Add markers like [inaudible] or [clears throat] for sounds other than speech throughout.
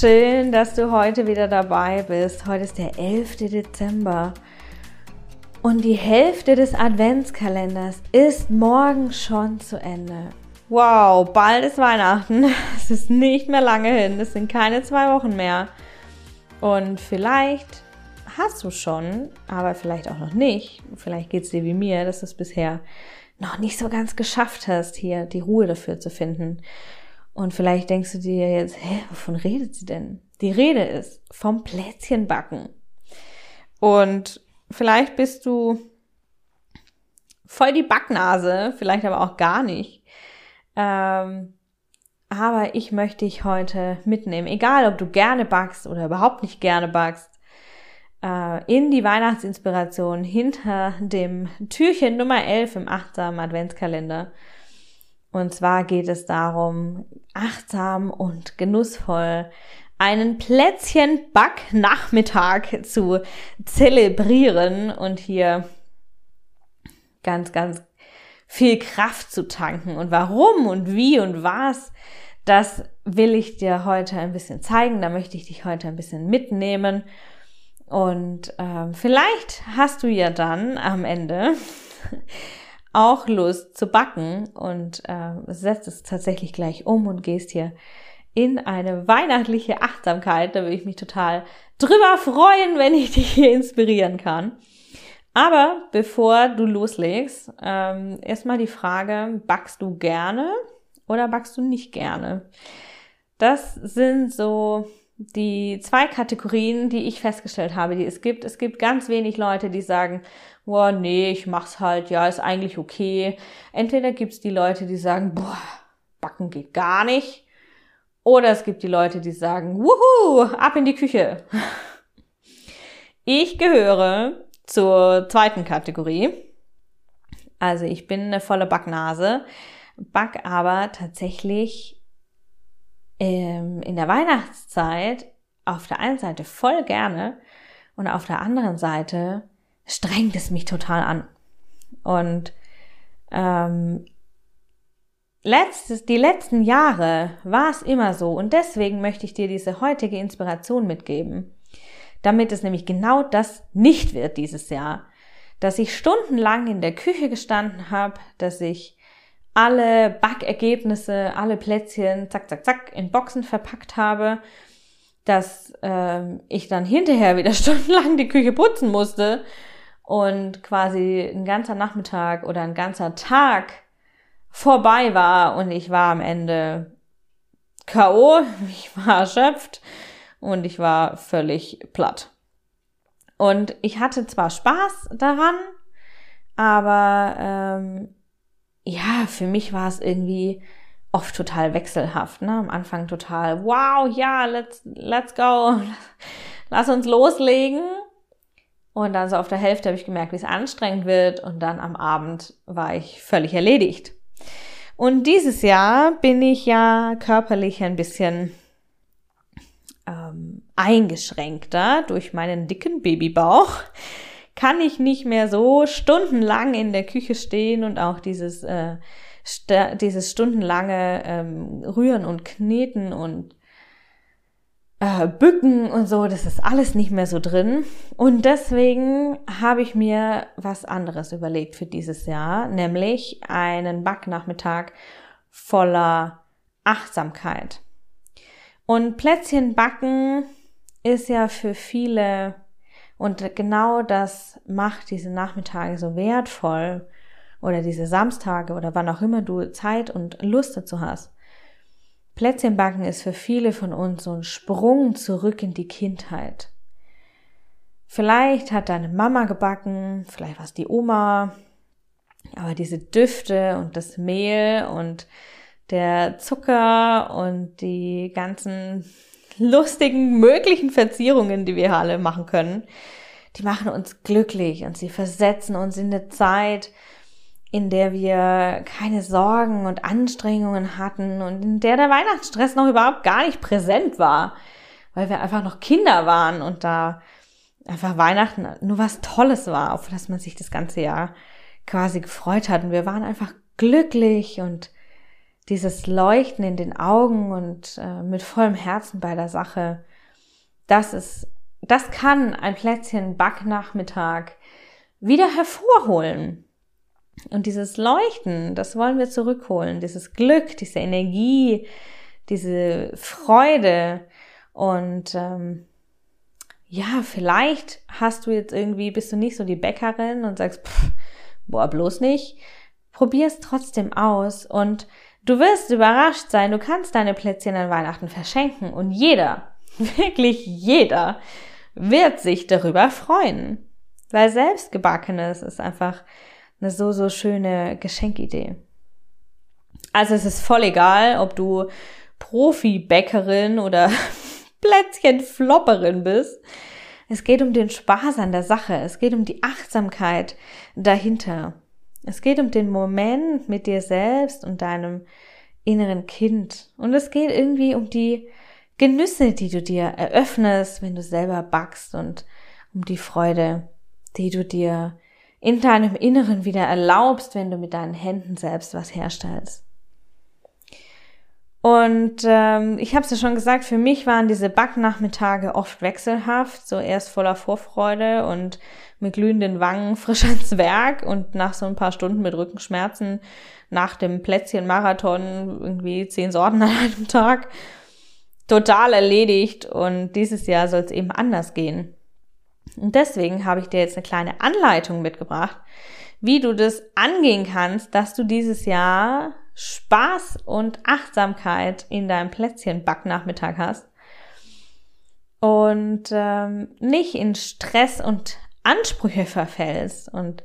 Schön, dass du heute wieder dabei bist. Heute ist der 11. Dezember und die Hälfte des Adventskalenders ist morgen schon zu Ende. Wow, bald ist Weihnachten. [laughs] Es ist nicht mehr lange hin. Es sind keine zwei Wochen mehr. Und vielleicht hast du schon, aber vielleicht auch noch nicht. Vielleicht geht es dir wie mir, dass du es bisher noch nicht so ganz geschafft hast, hier die Ruhe dafür zu finden. Und vielleicht denkst du dir jetzt, hä, wovon redet sie denn? Die Rede ist vom Plätzchenbacken. Und vielleicht bist du voll die Backnase, vielleicht aber auch gar nicht. Ähm, aber ich möchte dich heute mitnehmen, egal ob du gerne backst oder überhaupt nicht gerne backst, äh, in die Weihnachtsinspiration hinter dem Türchen Nummer 11 im achtsamen Adventskalender. Und zwar geht es darum, achtsam und genussvoll einen Plätzchen-Back-Nachmittag zu zelebrieren und hier ganz, ganz viel Kraft zu tanken. Und warum und wie und was, das will ich dir heute ein bisschen zeigen. Da möchte ich dich heute ein bisschen mitnehmen. Und ähm, vielleicht hast du ja dann am Ende auch Lust zu backen und äh, setzt es tatsächlich gleich um und gehst hier in eine weihnachtliche Achtsamkeit. Da würde ich mich total drüber freuen, wenn ich dich hier inspirieren kann. Aber bevor du loslegst, ähm, erstmal die Frage, backst du gerne oder backst du nicht gerne? Das sind so die zwei Kategorien, die ich festgestellt habe, die es gibt. Es gibt ganz wenig Leute, die sagen, boah, nee, ich mach's halt, ja, ist eigentlich okay. Entweder gibt's die Leute, die sagen, boah, backen geht gar nicht. Oder es gibt die Leute, die sagen, wuhu, ab in die Küche. [laughs] Ich gehöre zur zweiten Kategorie. Also ich bin eine volle Backnase, back aber tatsächlich ähm, in der Weihnachtszeit auf der einen Seite voll gerne und auf der anderen Seite strengt es mich total an. Und ähm, letztes, die letzten Jahre war es immer so und deswegen möchte ich dir diese heutige Inspiration mitgeben, damit es nämlich genau das nicht wird dieses Jahr, dass ich stundenlang in der Küche gestanden habe, dass ich alle Backergebnisse, alle Plätzchen, zack, zack, zack, in Boxen verpackt habe, dass ähm, ich dann hinterher wieder [laughs] stundenlang die Küche putzen musste und quasi ein ganzer Nachmittag oder ein ganzer Tag vorbei war und ich war am Ende K.O., [laughs] ich war erschöpft und ich war völlig platt. Und ich hatte zwar Spaß daran, aber ähm, ja, für mich war es irgendwie oft total wechselhaft. Ne? Am Anfang total, wow, ja, let's, let's go, [laughs] lass uns loslegen. Und dann so auf der Hälfte habe ich gemerkt, wie es anstrengend wird. Und dann am Abend war ich völlig erledigt. Und dieses Jahr bin ich ja körperlich ein bisschen ähm, eingeschränkter durch meinen dicken Babybauch. Kann ich nicht mehr so stundenlang in der Küche stehen und auch dieses, äh, dieses stundenlange ähm, Rühren und Kneten und äh, Bücken und so, das ist alles nicht mehr so drin. Und deswegen habe ich mir was anderes überlegt für dieses Jahr, nämlich einen Backnachmittag voller Achtsamkeit. Und Plätzchen backen ist ja für viele Und genau das macht diese Nachmittage so wertvoll oder diese Samstage oder wann auch immer du Zeit und Lust dazu hast. Plätzchenbacken ist für viele von uns so ein Sprung zurück in die Kindheit. Vielleicht hat deine Mama gebacken, vielleicht war es die Oma, aber diese Düfte und das Mehl und der Zucker und die ganzen lustigen möglichen Verzierungen, die wir alle machen können, die machen uns glücklich und sie versetzen uns in eine Zeit, in der wir keine Sorgen und Anstrengungen hatten und in der der Weihnachtsstress noch überhaupt gar nicht präsent war, weil wir einfach noch Kinder waren und da einfach Weihnachten nur was Tolles war, auf das man sich das ganze Jahr quasi gefreut hat. Und wir waren einfach glücklich und dieses Leuchten in den Augen und äh, mit vollem Herzen bei der Sache, das ist, das kann ein Plätzchen Backnachmittag wieder hervorholen. Und dieses Leuchten, das wollen wir zurückholen, dieses Glück, diese Energie, diese Freude und ähm, ja, vielleicht hast du jetzt irgendwie, bist du nicht so die Bäckerin und sagst, pff, boah, bloß nicht. Probier es trotzdem aus und du wirst überrascht sein, du kannst deine Plätzchen an Weihnachten verschenken und jeder, [laughs] wirklich jeder, wird sich darüber freuen. Weil selbstgebackenes ist einfach eine so, so schöne Geschenkidee. Also es ist voll egal, ob du Profi-Bäckerin oder [laughs] Plätzchenflopperin bist. Es geht um den Spaß an der Sache. Es geht um die Achtsamkeit dahinter. Es geht um den Moment mit dir selbst und deinem inneren Kind. Und es geht irgendwie um die Genüsse, die du dir eröffnest, wenn du selber backst und um die Freude, die du dir in deinem Inneren wieder erlaubst, wenn du mit deinen Händen selbst was herstellst. Und ähm, ich habe es ja schon gesagt, für mich waren diese Backnachmittage oft wechselhaft, so erst voller Vorfreude und mit glühenden Wangen frisch ans Werk und nach so ein paar Stunden mit Rückenschmerzen nach dem Plätzchen-Marathon irgendwie zehn Sorten [laughs] an einem Tag total erledigt und dieses Jahr soll es eben anders gehen. Und deswegen habe ich dir jetzt eine kleine Anleitung mitgebracht, wie du das angehen kannst, dass du dieses Jahr Spaß und Achtsamkeit in deinem Plätzchenbacknachmittag hast und ähm, nicht in Stress und Ansprüche verfällst. Und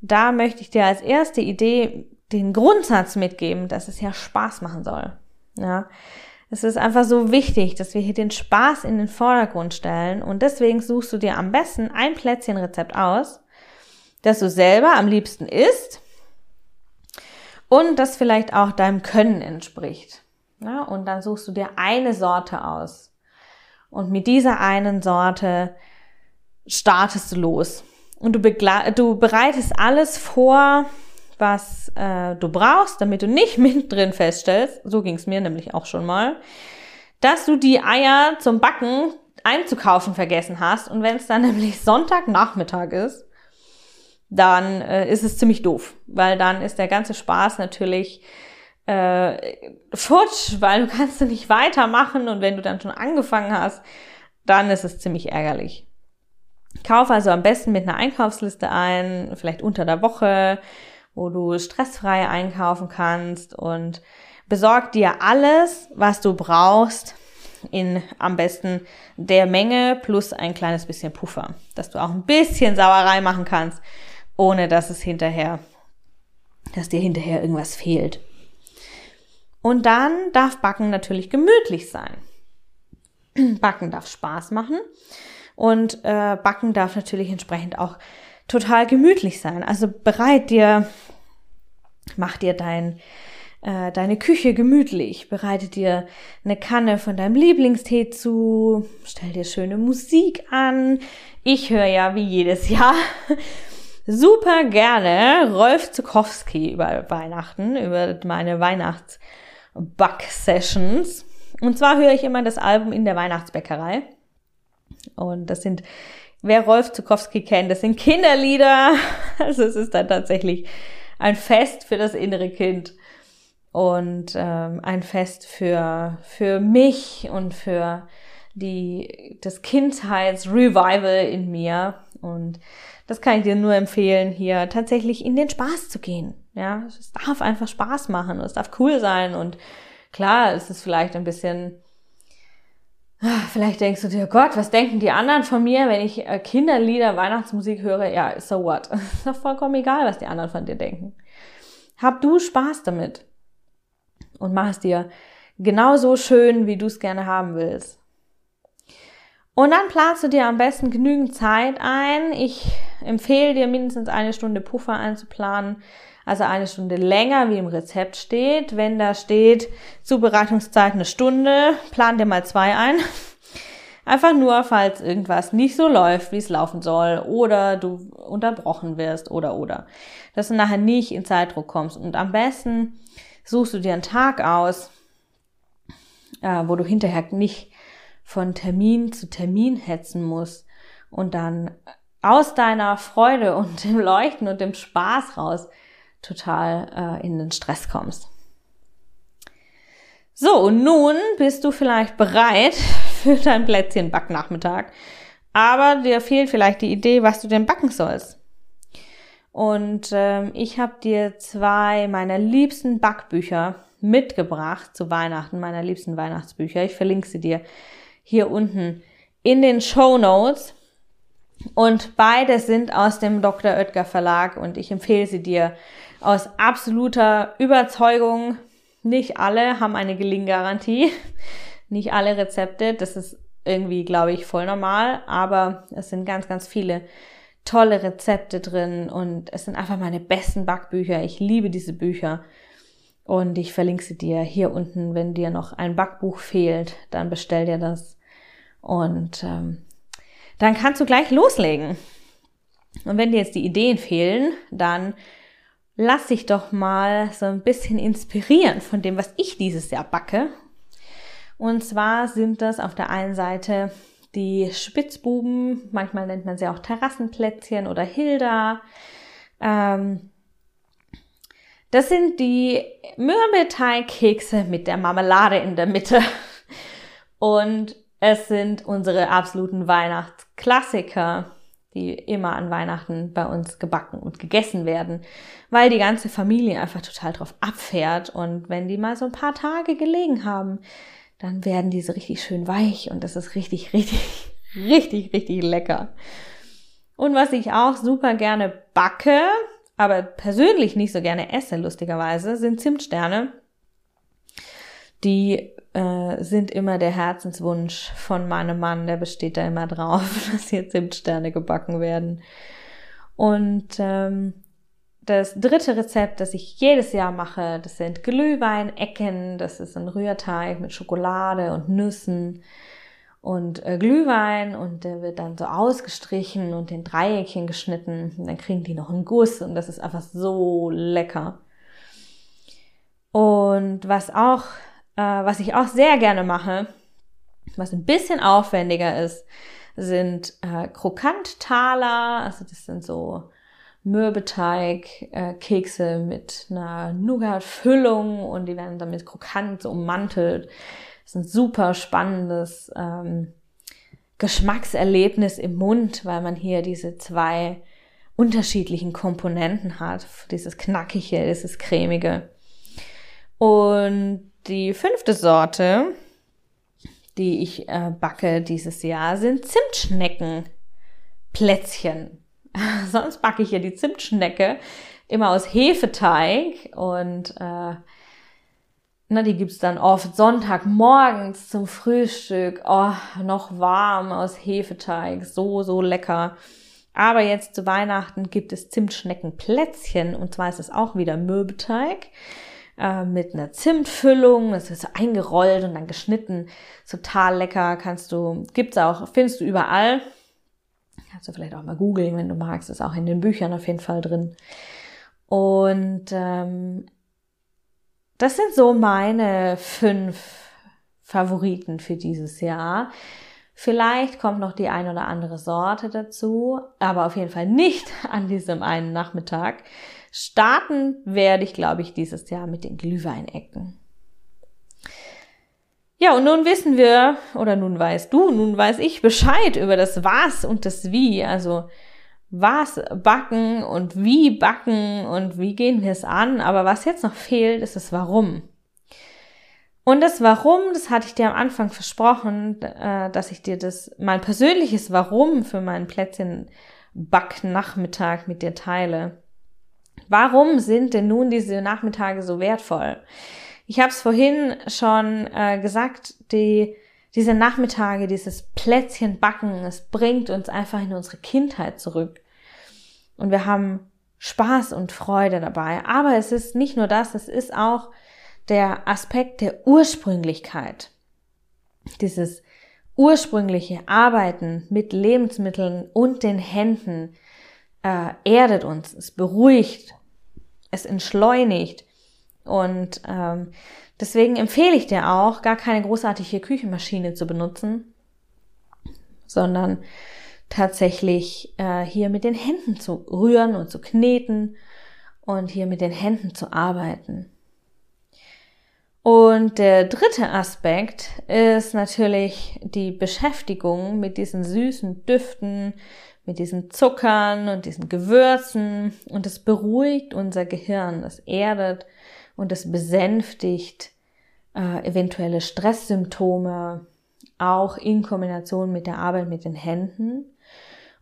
da möchte ich dir als erste Idee den Grundsatz mitgeben, dass es ja Spaß machen soll. Ja, es ist einfach so wichtig, dass wir hier den Spaß in den Vordergrund stellen und deswegen suchst du dir am besten ein Plätzchenrezept aus, das du selber am liebsten isst und das vielleicht auch deinem Können entspricht. Ja, und dann suchst du dir eine Sorte aus. Und mit dieser einen Sorte startest du los. Und du, du bereitest alles vor, was äh, du brauchst, damit du nicht [laughs] mittendrin feststellst, so ging es mir nämlich auch schon mal, dass du die Eier zum Backen einzukaufen vergessen hast. Und wenn es dann [laughs] nämlich Sonntagnachmittag ist, dann äh, ist es ziemlich doof, weil dann ist der ganze Spaß natürlich äh, futsch, weil du [laughs] kannst du nicht weitermachen. Und wenn du dann schon angefangen hast, dann ist es ziemlich ärgerlich. Kauf also am besten mit einer Einkaufsliste ein, vielleicht unter der Woche, wo du stressfrei einkaufen kannst und besorg dir alles, was du brauchst, in am besten der Menge plus ein kleines bisschen Puffer, dass du auch ein bisschen Sauerei machen kannst ohne dass es hinterher, dass dir hinterher irgendwas fehlt. Und dann darf Backen natürlich gemütlich sein. [clears throat] Backen darf Spaß machen und äh, Backen darf natürlich entsprechend auch total gemütlich sein. Also bereit dir, mach dir dein äh, deine Küche gemütlich, bereite dir eine Kanne von deinem Lieblingstee zu, stell dir schöne Musik an. Ich höre ja wie jedes Jahr [laughs] super gerne Rolf Zukowski über Weihnachten, über meine Weihnachts-Back-Sessions. Und zwar höre ich immer das Album in der Weihnachtsbäckerei. Und das sind, wer Rolf Zukowski kennt, das sind Kinderlieder. [laughs] Also es ist dann tatsächlich ein Fest für das innere Kind und ähm, ein Fest für, für mich und für die, das Kindheitsrevival in mir. Und das kann ich dir nur empfehlen, hier tatsächlich in den Spaß zu gehen. Ja, es darf einfach Spaß machen, es darf cool sein und klar, es ist vielleicht ein bisschen, vielleicht denkst du dir, Gott, was denken die anderen von mir, wenn ich äh, Kinderlieder, Weihnachtsmusik höre? Ja, so what? [laughs] Ist doch vollkommen egal, was die anderen von dir denken. Hab du Spaß damit und mach es dir genauso schön, wie du es gerne haben willst. Und dann planst du dir am besten genügend Zeit ein. Ich empfehle dir mindestens eine Stunde Puffer einzuplanen, also eine Stunde länger, wie im Rezept steht. Wenn da steht Zubereitungszeit eine Stunde, plan dir mal zwei ein. Einfach nur, falls irgendwas nicht so läuft, wie es laufen soll, oder du unterbrochen wirst, oder, oder. Dass du nachher nicht in Zeitdruck kommst. Und am besten suchst du dir einen Tag aus, äh, wo du hinterher nicht von Termin zu Termin hetzen musst und dann aus deiner Freude und dem Leuchten und dem Spaß raus total äh, in den Stress kommst. So, und nun bist du vielleicht bereit [laughs] für dein Plätzchenbacknachmittag, aber dir fehlt vielleicht die Idee, was du denn backen sollst. Und ähm, ich habe dir zwei meiner liebsten Backbücher mitgebracht zu Weihnachten, meiner liebsten Weihnachtsbücher. Ich verlinke sie dir hier unten in den Show Notes. Und beide sind aus dem Dr. Oetker Verlag und ich empfehle sie dir aus absoluter Überzeugung. Nicht alle haben eine Gelinggarantie. [laughs] Nicht alle Rezepte. Das ist irgendwie, glaube ich, voll normal. Aber es sind ganz, ganz viele tolle Rezepte drin und es sind einfach meine besten Backbücher. Ich liebe diese Bücher. Und ich verlinke sie dir hier unten. Wenn dir noch ein Backbuch fehlt, dann bestell dir das. Und ähm, dann kannst du gleich loslegen. Und wenn dir jetzt die Ideen fehlen, dann lass dich doch mal so ein bisschen inspirieren von dem, was ich dieses Jahr backe. Und zwar sind das auf der einen Seite die Spitzbuben, manchmal nennt man sie auch Terrassenplätzchen oder Hilda. Ähm, das sind die Mürbeteigkekse mit der Marmelade in der Mitte. [laughs] Und es sind unsere absoluten Weihnachtsklassiker, die immer an Weihnachten bei uns gebacken und gegessen werden, weil die ganze Familie einfach total drauf abfährt und wenn die mal so ein paar Tage gelegen haben, dann werden diese richtig schön weich und das ist richtig, [laughs] richtig, richtig, richtig lecker. Und was ich auch super gerne backe, aber persönlich nicht so gerne esse, lustigerweise, sind Zimtsterne. Die äh, sind immer der Herzenswunsch von meinem Mann, der besteht da immer drauf, [laughs] dass hier Zimtsterne gebacken werden. Und ähm, das dritte Rezept, das ich jedes Jahr mache, das sind Glühweinecken. Das ist ein Rührteig mit Schokolade und Nüssen und äh, Glühwein und der wird dann so ausgestrichen und in Dreieckchen geschnitten. Und dann kriegen die noch einen Guss und das ist einfach so lecker. Und was auch äh, was ich auch sehr gerne mache, was ein bisschen aufwendiger ist, sind äh, Krokanttaler. Also das sind so Mürbeteig, äh, Kekse mit einer Nougat-Füllung und die werden dann mit Krokant so ummantelt. Das ist ein super spannendes ähm, Geschmackserlebnis im Mund, weil man hier diese zwei unterschiedlichen Komponenten hat. Dieses Knackige, dieses Cremige. Und die fünfte Sorte, die ich äh, backe dieses Jahr, sind Zimtschneckenplätzchen. [laughs] Sonst backe ich ja die Zimtschnecke immer aus Hefeteig und äh, na, die gibt's dann oft Sonntagmorgens zum Frühstück. Oh, noch warm aus Hefeteig. So, so lecker. Aber jetzt zu Weihnachten gibt es Zimtschneckenplätzchen und zwar ist es auch wieder Mürbeteig äh, mit einer Zimtfüllung. Das ist eingerollt und dann geschnitten. Total lecker. Kannst du, gibt's auch, findest du überall. Kannst du vielleicht auch mal googeln, wenn du magst. Ist auch in den Büchern auf jeden Fall drin. Und ähm, das sind so meine fünf Favoriten für dieses Jahr. Vielleicht kommt noch die ein oder andere Sorte dazu, aber auf jeden Fall nicht [laughs] an diesem einen Nachmittag. Starten werde ich, glaube ich, dieses Jahr mit den Glühweinecken. Ja, und nun wissen wir, oder nun weißt du, nun weiß ich Bescheid über das Was und das Wie. Also was backen und wie backen und wie gehen wir es an. Aber was jetzt noch fehlt, ist das Warum. Und das Warum, das hatte ich dir am Anfang versprochen, äh, dass ich dir das, mein persönliches Warum für meinen Plätzchen Backnachmittag mit dir teile. Warum sind denn nun diese Nachmittage so wertvoll? Ich habe es vorhin schon äh, gesagt, die, diese Nachmittage, dieses Plätzchen backen, es bringt uns einfach in unsere Kindheit zurück. Und wir haben Spaß und Freude dabei. Aber es ist nicht nur das, es ist auch der Aspekt der Ursprünglichkeit. Dieses ursprüngliche Arbeiten mit Lebensmitteln und den Händen äh, erdet uns, es beruhigt, es entschleunigt. Und ähm, deswegen empfehle ich dir auch, gar keine großartige Küchenmaschine zu benutzen, sondern tatsächlich äh, hier mit den Händen zu rühren und zu kneten und hier mit den Händen zu arbeiten. Und der dritte Aspekt ist natürlich die Beschäftigung mit diesen süßen Düften, mit diesen Zuckern und diesen Gewürzen. Und es beruhigt unser Gehirn, es erdet und es besänftigt äh, eventuelle Stresssymptome, auch in Kombination mit der Arbeit mit den Händen.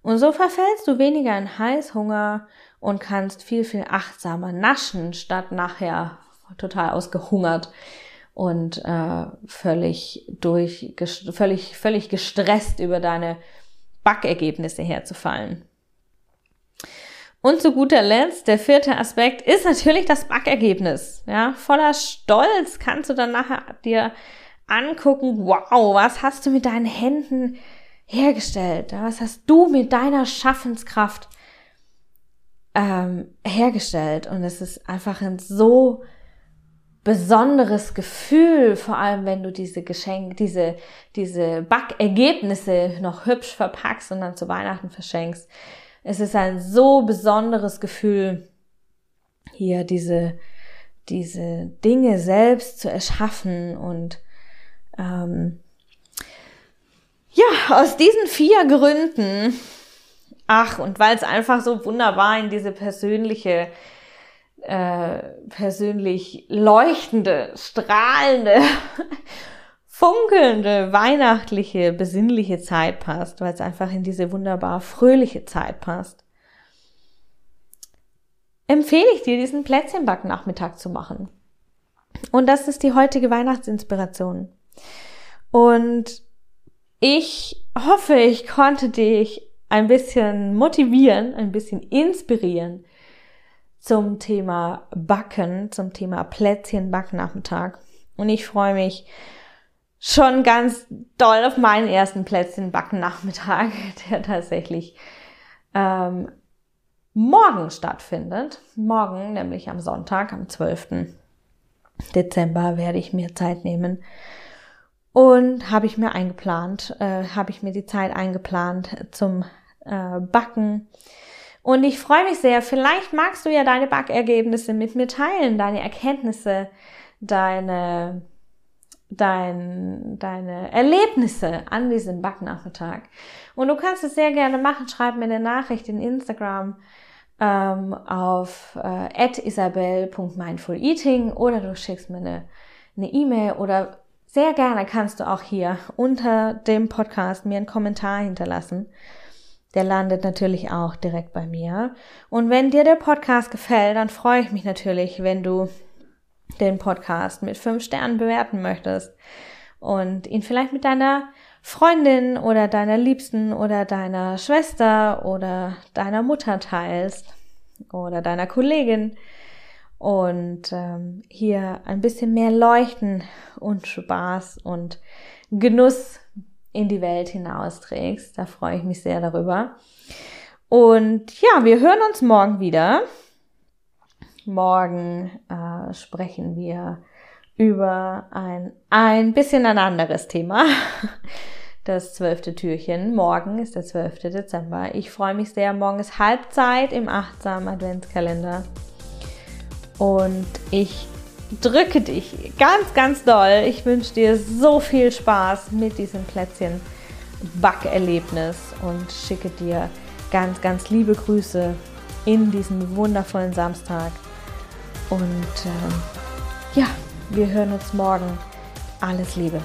Und so verfällst du weniger in Heißhunger und kannst viel, viel achtsamer naschen, statt nachher total ausgehungert und äh, völlig durch, völlig, völlig gestresst über deine Backergebnisse herzufallen. Und zu guter Letzt, der vierte Aspekt ist natürlich das Backergebnis. Ja, voller Stolz kannst du dann nachher dir angucken, wow, was hast du mit deinen Händen hergestellt? Was hast du mit deiner Schaffenskraft ähm, hergestellt? Und es ist einfach ein so besonderes Gefühl, vor allem wenn du diese Geschenke, diese, diese Backergebnisse noch hübsch verpackst und dann zu Weihnachten verschenkst. Es ist ein so besonderes Gefühl, hier diese, diese Dinge selbst zu erschaffen und ähm, ja, aus diesen vier Gründen, ach, und weil es einfach so wunderbar in diese persönliche äh, persönlich leuchtende, strahlende, [laughs] funkelnde, weihnachtliche, besinnliche Zeit passt, weil es einfach in diese wunderbar fröhliche Zeit passt, empfehle ich dir, diesen Plätzchenback-Nachmittag zu machen. Und das ist die heutige Weihnachtsinspiration. Und ich hoffe, ich konnte dich ein bisschen motivieren, ein bisschen inspirieren, zum Thema Backen, zum Thema Plätzchen-Backnachmittag. Und ich freue mich schon ganz doll auf meinen ersten Plätzchen-Backnachmittag, [laughs] der tatsächlich ähm, morgen stattfindet. Morgen, nämlich am Sonntag, am 12. Dezember, werde ich mir Zeit nehmen. Und habe ich mir eingeplant, äh, habe ich mir die Zeit eingeplant zum äh, Backen und ich freue mich sehr. Vielleicht magst du ja deine Backergebnisse mit mir teilen, deine Erkenntnisse, deine, dein, deine Erlebnisse an diesem Backnachmittag. Und du kannst es sehr gerne machen. Schreib mir eine Nachricht in Instagram ähm, auf äh, isabel.mindfuleating oder du schickst mir eine eine E-Mail oder sehr gerne kannst du auch hier unter dem Podcast mir einen Kommentar hinterlassen der landet natürlich auch direkt bei mir. Und wenn dir der Podcast gefällt, dann freue ich mich natürlich, wenn du den Podcast mit fünf Sternen bewerten möchtest und ihn vielleicht mit deiner Freundin oder deiner Liebsten oder deiner Schwester oder deiner Mutter teilst oder deiner Kollegin und ähm, hier ein bisschen mehr Leuchten und Spaß und Genuss in die Welt hinausträgst. Da freue ich mich sehr darüber. Und ja, wir hören uns morgen wieder. Morgen äh, sprechen wir über ein, ein bisschen ein anderes Thema. [laughs] Das zwölfte Türchen. Morgen ist der 12. Dezember. Ich freue mich sehr. Morgen ist Halbzeit im achtsamen Adventskalender. Und ich drücke dich ganz, ganz doll. Ich wünsche dir so viel Spaß mit diesem Plätzchen Backerlebnis und schicke dir ganz, ganz liebe Grüße in diesen wundervollen Samstag. Und äh, ja, wir hören uns morgen. Alles Liebe.